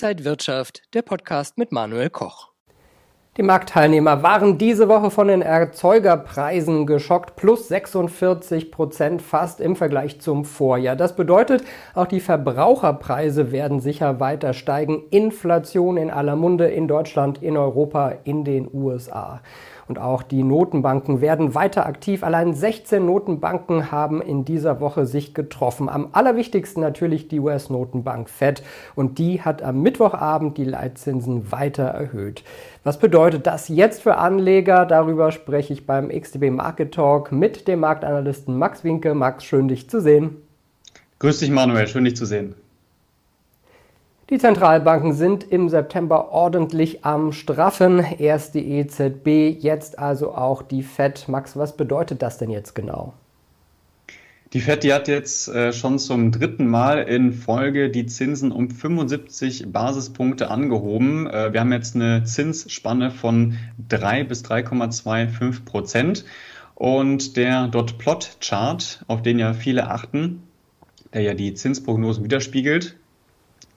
Inside Wirtschaft, der Podcast mit Manuel Koch. Die Marktteilnehmer waren diese Woche von den Erzeugerpreisen geschockt, plus 46 Prozent fast im Vergleich zum Vorjahr. Das bedeutet, auch die Verbraucherpreise werden sicher weiter steigen. Inflation in aller Munde in Deutschland, in Europa, in den USA. Und auch die Notenbanken werden weiter aktiv. Allein 16 Notenbanken haben in dieser Woche sich getroffen. Am allerwichtigsten natürlich die US-Notenbank Fed. Und die hat am Mittwochabend die Leitzinsen weiter erhöht. Was bedeutet das jetzt für Anleger? Darüber spreche ich beim XTB Market Talk mit dem Marktanalysten Max Winke. Max, schön dich zu sehen. Grüß dich, Manuel. Schön dich zu sehen. Die Zentralbanken sind im September ordentlich am Straffen. Erst die EZB, jetzt also auch die FED. Max, was bedeutet das denn jetzt genau? Die FED die hat jetzt äh, schon zum dritten Mal in Folge die Zinsen um 75 Basispunkte angehoben. Äh, wir haben jetzt eine Zinsspanne von 3 bis 3,25 Prozent. Und der Dot-Plot-Chart, auf den ja viele achten, der ja die Zinsprognosen widerspiegelt,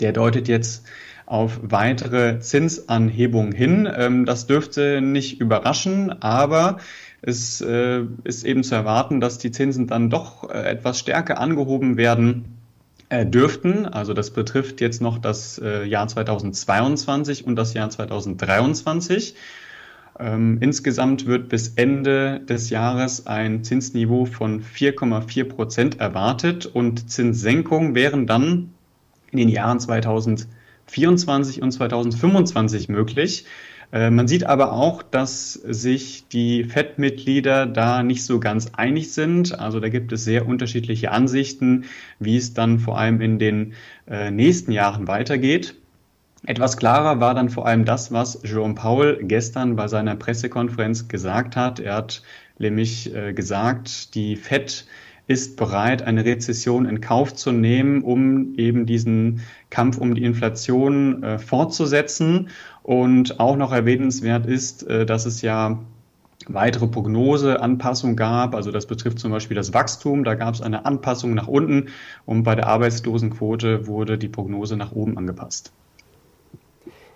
der deutet jetzt auf weitere Zinsanhebungen hin. Ähm, das dürfte nicht überraschen, aber es äh, ist eben zu erwarten, dass die Zinsen dann doch äh, etwas stärker angehoben werden äh, dürften. Also das betrifft jetzt noch das Jahr 2022 und das Jahr 2023. Ähm, insgesamt wird bis Ende des Jahres ein Zinsniveau von 4,4 Prozent erwartet und Zinssenkungen wären dann in den Jahren 2024 und 2025 möglich. Äh, man sieht aber auch, dass sich die FED-Mitglieder da nicht so ganz einig sind. Also da gibt es sehr unterschiedliche Ansichten, wie es dann vor allem in den äh, nächsten Jahren weitergeht. Etwas klarer war dann vor allem das, was Jerome Powell gestern bei seiner Pressekonferenz gesagt hat. Er hat nämlich äh, gesagt, die FED ist bereit, eine Rezession in Kauf zu nehmen, um eben diesen Kampf um die Inflation äh, fortzusetzen. Und auch noch erwähnenswert ist, äh, dass es ja weitere Prognoseanpassungen gab. Also das betrifft zum Beispiel das Wachstum. Da gab es eine Anpassung nach unten und bei der Arbeitslosenquote wurde die Prognose nach oben angepasst.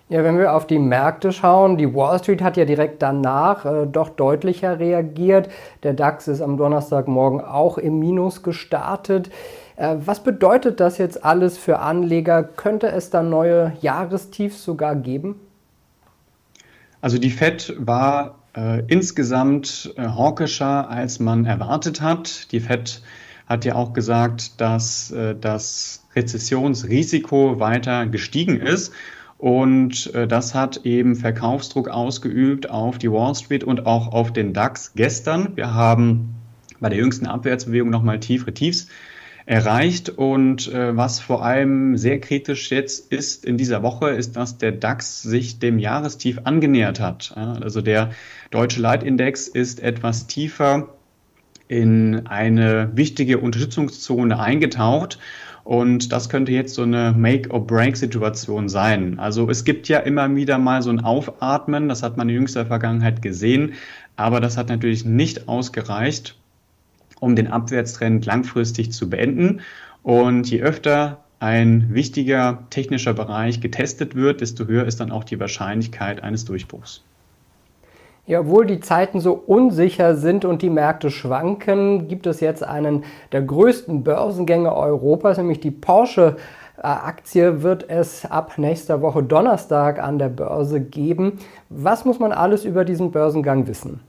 Ja, wenn wir auf die Märkte schauen, die Wall Street hat ja direkt danach äh, doch deutlicher reagiert. Der DAX ist am Donnerstagmorgen auch im Minus gestartet. Äh, was bedeutet das jetzt alles für Anleger? Könnte es da neue Jahrestiefs sogar geben? Also die Fed war äh, insgesamt äh, hawkischer, als man erwartet hat. Die Fed hat ja auch gesagt, dass äh, das Rezessionsrisiko weiter gestiegen ist. Und äh, das hat eben Verkaufsdruck ausgeübt auf die Wall Street und auch auf den DAX gestern. Wir haben bei der jüngsten Abwärtsbewegung nochmal tiefere Tiefs erreicht. Und äh, was vor allem sehr kritisch jetzt ist in dieser Woche, ist, dass der DAX sich dem Jahrestief angenähert hat. Also der deutsche Leitindex ist etwas tiefer in eine wichtige Unterstützungszone eingetaucht. Und das könnte jetzt so eine Make-or-Break-Situation sein. Also es gibt ja immer wieder mal so ein Aufatmen, das hat man in jüngster Vergangenheit gesehen, aber das hat natürlich nicht ausgereicht, um den Abwärtstrend langfristig zu beenden. Und je öfter ein wichtiger technischer Bereich getestet wird, desto höher ist dann auch die Wahrscheinlichkeit eines Durchbruchs. Ja, obwohl die Zeiten so unsicher sind und die Märkte schwanken, gibt es jetzt einen der größten Börsengänge Europas, nämlich die Porsche. Aktie wird es ab nächster Woche Donnerstag an der Börse geben. Was muss man alles über diesen Börsengang wissen?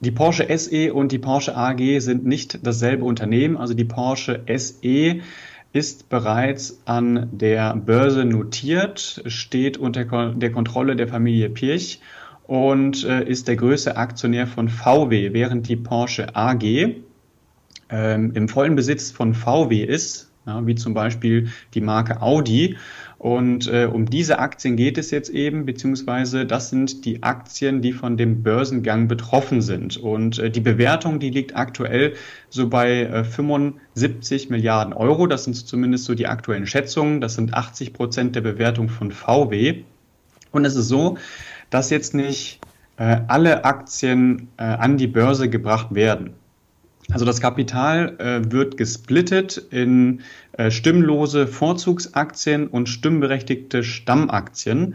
Die Porsche SE und die Porsche AG sind nicht dasselbe Unternehmen. Also die Porsche SE ist bereits an der Börse notiert, steht unter der Kontrolle der Familie Pirch und äh, ist der größte Aktionär von VW, während die Porsche AG ähm, im vollen Besitz von VW ist, ja, wie zum Beispiel die Marke Audi. Und äh, um diese Aktien geht es jetzt eben, beziehungsweise das sind die Aktien, die von dem Börsengang betroffen sind. Und äh, die Bewertung, die liegt aktuell so bei äh, 75 Milliarden Euro. Das sind zumindest so die aktuellen Schätzungen. Das sind 80 Prozent der Bewertung von VW. Und es ist so, dass jetzt nicht äh, alle Aktien äh, an die Börse gebracht werden. Also das Kapital äh, wird gesplittet in äh, stimmlose Vorzugsaktien und stimmberechtigte Stammaktien.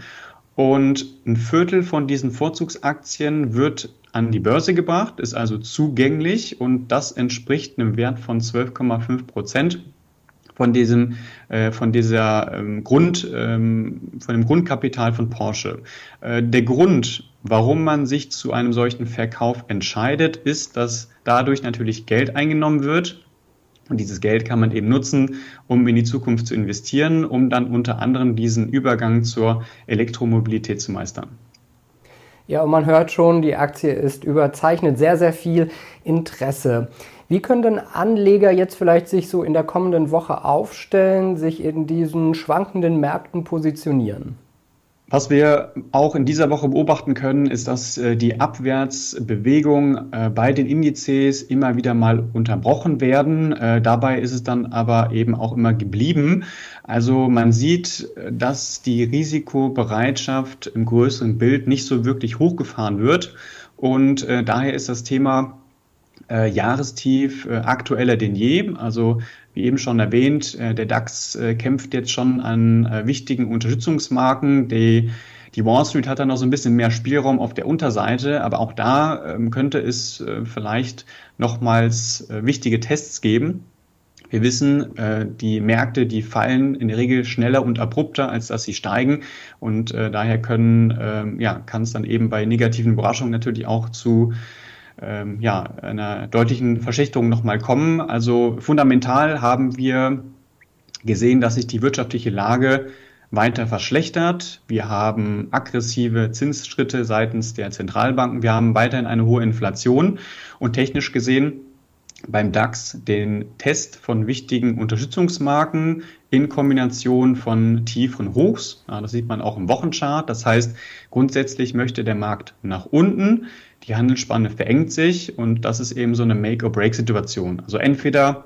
Und ein Viertel von diesen Vorzugsaktien wird an die Börse gebracht, ist also zugänglich und das entspricht einem Wert von 12,5 Prozent von diesem, äh, von dieser ähm, Grund, ähm, von dem Grundkapital von Porsche. Äh, der Grund, warum man sich zu einem solchen Verkauf entscheidet, ist, dass dadurch natürlich Geld eingenommen wird. Und dieses Geld kann man eben nutzen, um in die Zukunft zu investieren, um dann unter anderem diesen Übergang zur Elektromobilität zu meistern. Ja, und man hört schon, die Aktie ist überzeichnet, sehr, sehr viel Interesse. Wie können denn Anleger jetzt vielleicht sich so in der kommenden Woche aufstellen, sich in diesen schwankenden Märkten positionieren? Was wir auch in dieser Woche beobachten können, ist, dass äh, die Abwärtsbewegung äh, bei den Indizes immer wieder mal unterbrochen werden. Äh, dabei ist es dann aber eben auch immer geblieben. Also man sieht, dass die Risikobereitschaft im größeren Bild nicht so wirklich hochgefahren wird. Und daher ist das Thema äh, Jahrestief äh, aktueller denn je. Also wie eben schon erwähnt, äh, der DAX äh, kämpft jetzt schon an äh, wichtigen Unterstützungsmarken. Die, die Wall Street hat dann noch so ein bisschen mehr Spielraum auf der Unterseite, aber auch da ähm, könnte es äh, vielleicht nochmals äh, wichtige Tests geben. Wir wissen, äh, die Märkte, die fallen in der Regel schneller und abrupter, als dass sie steigen. Und äh, daher können, äh, ja, kann es dann eben bei negativen Überraschungen natürlich auch zu ähm, ja, einer deutlichen Verschlechterung nochmal kommen. Also fundamental haben wir gesehen, dass sich die wirtschaftliche Lage weiter verschlechtert. Wir haben aggressive Zinsschritte seitens der Zentralbanken. Wir haben weiterhin eine hohe Inflation und technisch gesehen beim DAX den Test von wichtigen Unterstützungsmarken in Kombination von tieferen Hochs. Ja, das sieht man auch im Wochenchart. Das heißt, grundsätzlich möchte der Markt nach unten. Die Handelsspanne verengt sich und das ist eben so eine Make-or-Break-Situation. Also entweder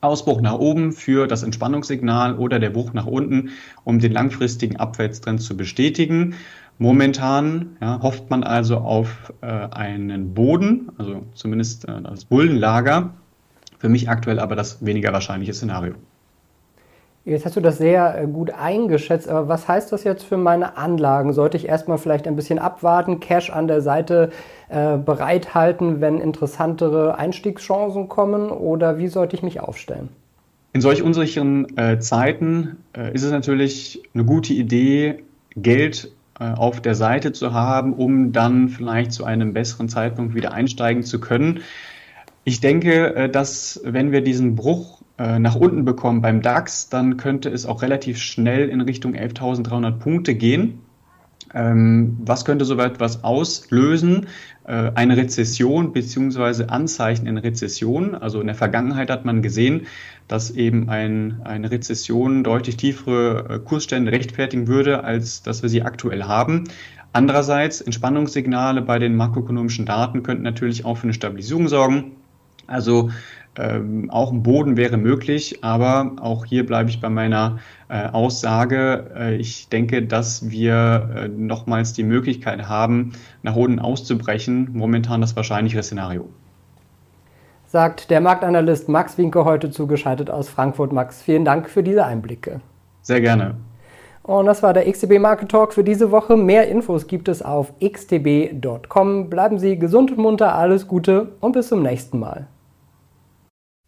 Ausbruch nach oben für das Entspannungssignal oder der Bruch nach unten, um den langfristigen Abwärtstrend zu bestätigen. Momentan ja, hofft man also auf äh, einen Boden, also zumindest äh, das Bullenlager. Für mich aktuell aber das weniger wahrscheinliche Szenario. Jetzt hast du das sehr äh, gut eingeschätzt, aber was heißt das jetzt für meine Anlagen? Sollte ich erstmal vielleicht ein bisschen abwarten, Cash an der Seite äh, bereithalten, wenn interessantere Einstiegschancen kommen oder wie sollte ich mich aufstellen? In solch unsicheren äh, Zeiten äh, ist es natürlich eine gute Idee, Geld auf der Seite zu haben, um dann vielleicht zu einem besseren Zeitpunkt wieder einsteigen zu können. Ich denke, äh, dass wenn wir diesen Bruch äh, nach unten bekommen beim DAX, dann könnte es auch relativ schnell in Richtung 11.300 Punkte gehen. Ähm, was könnte so etwas auslösen? Eine Rezession beziehungsweise Anzeichen in Rezession. Also in der Vergangenheit hat man gesehen, dass eben ein, eine Rezession deutlich tiefere äh, Kursstände rechtfertigen würde, als dass wir sie aktuell haben. Andererseits, Entspannungssignale bei den makroökonomischen Daten könnten natürlich auch für eine Stabilisierung sorgen. Also ähm, auch ein Boden wäre möglich, aber auch hier bleibe ich bei meiner äh, Aussage. Äh, ich denke, dass wir äh, nochmals die Möglichkeit haben, nach unten auszubrechen. Momentan das wahrscheinlichere Szenario sagt der Marktanalyst Max Winke heute zugeschaltet aus Frankfurt. Max, vielen Dank für diese Einblicke. Sehr gerne. Und das war der XTB Market Talk für diese Woche. Mehr Infos gibt es auf xtb.com. Bleiben Sie gesund und munter, alles Gute und bis zum nächsten Mal.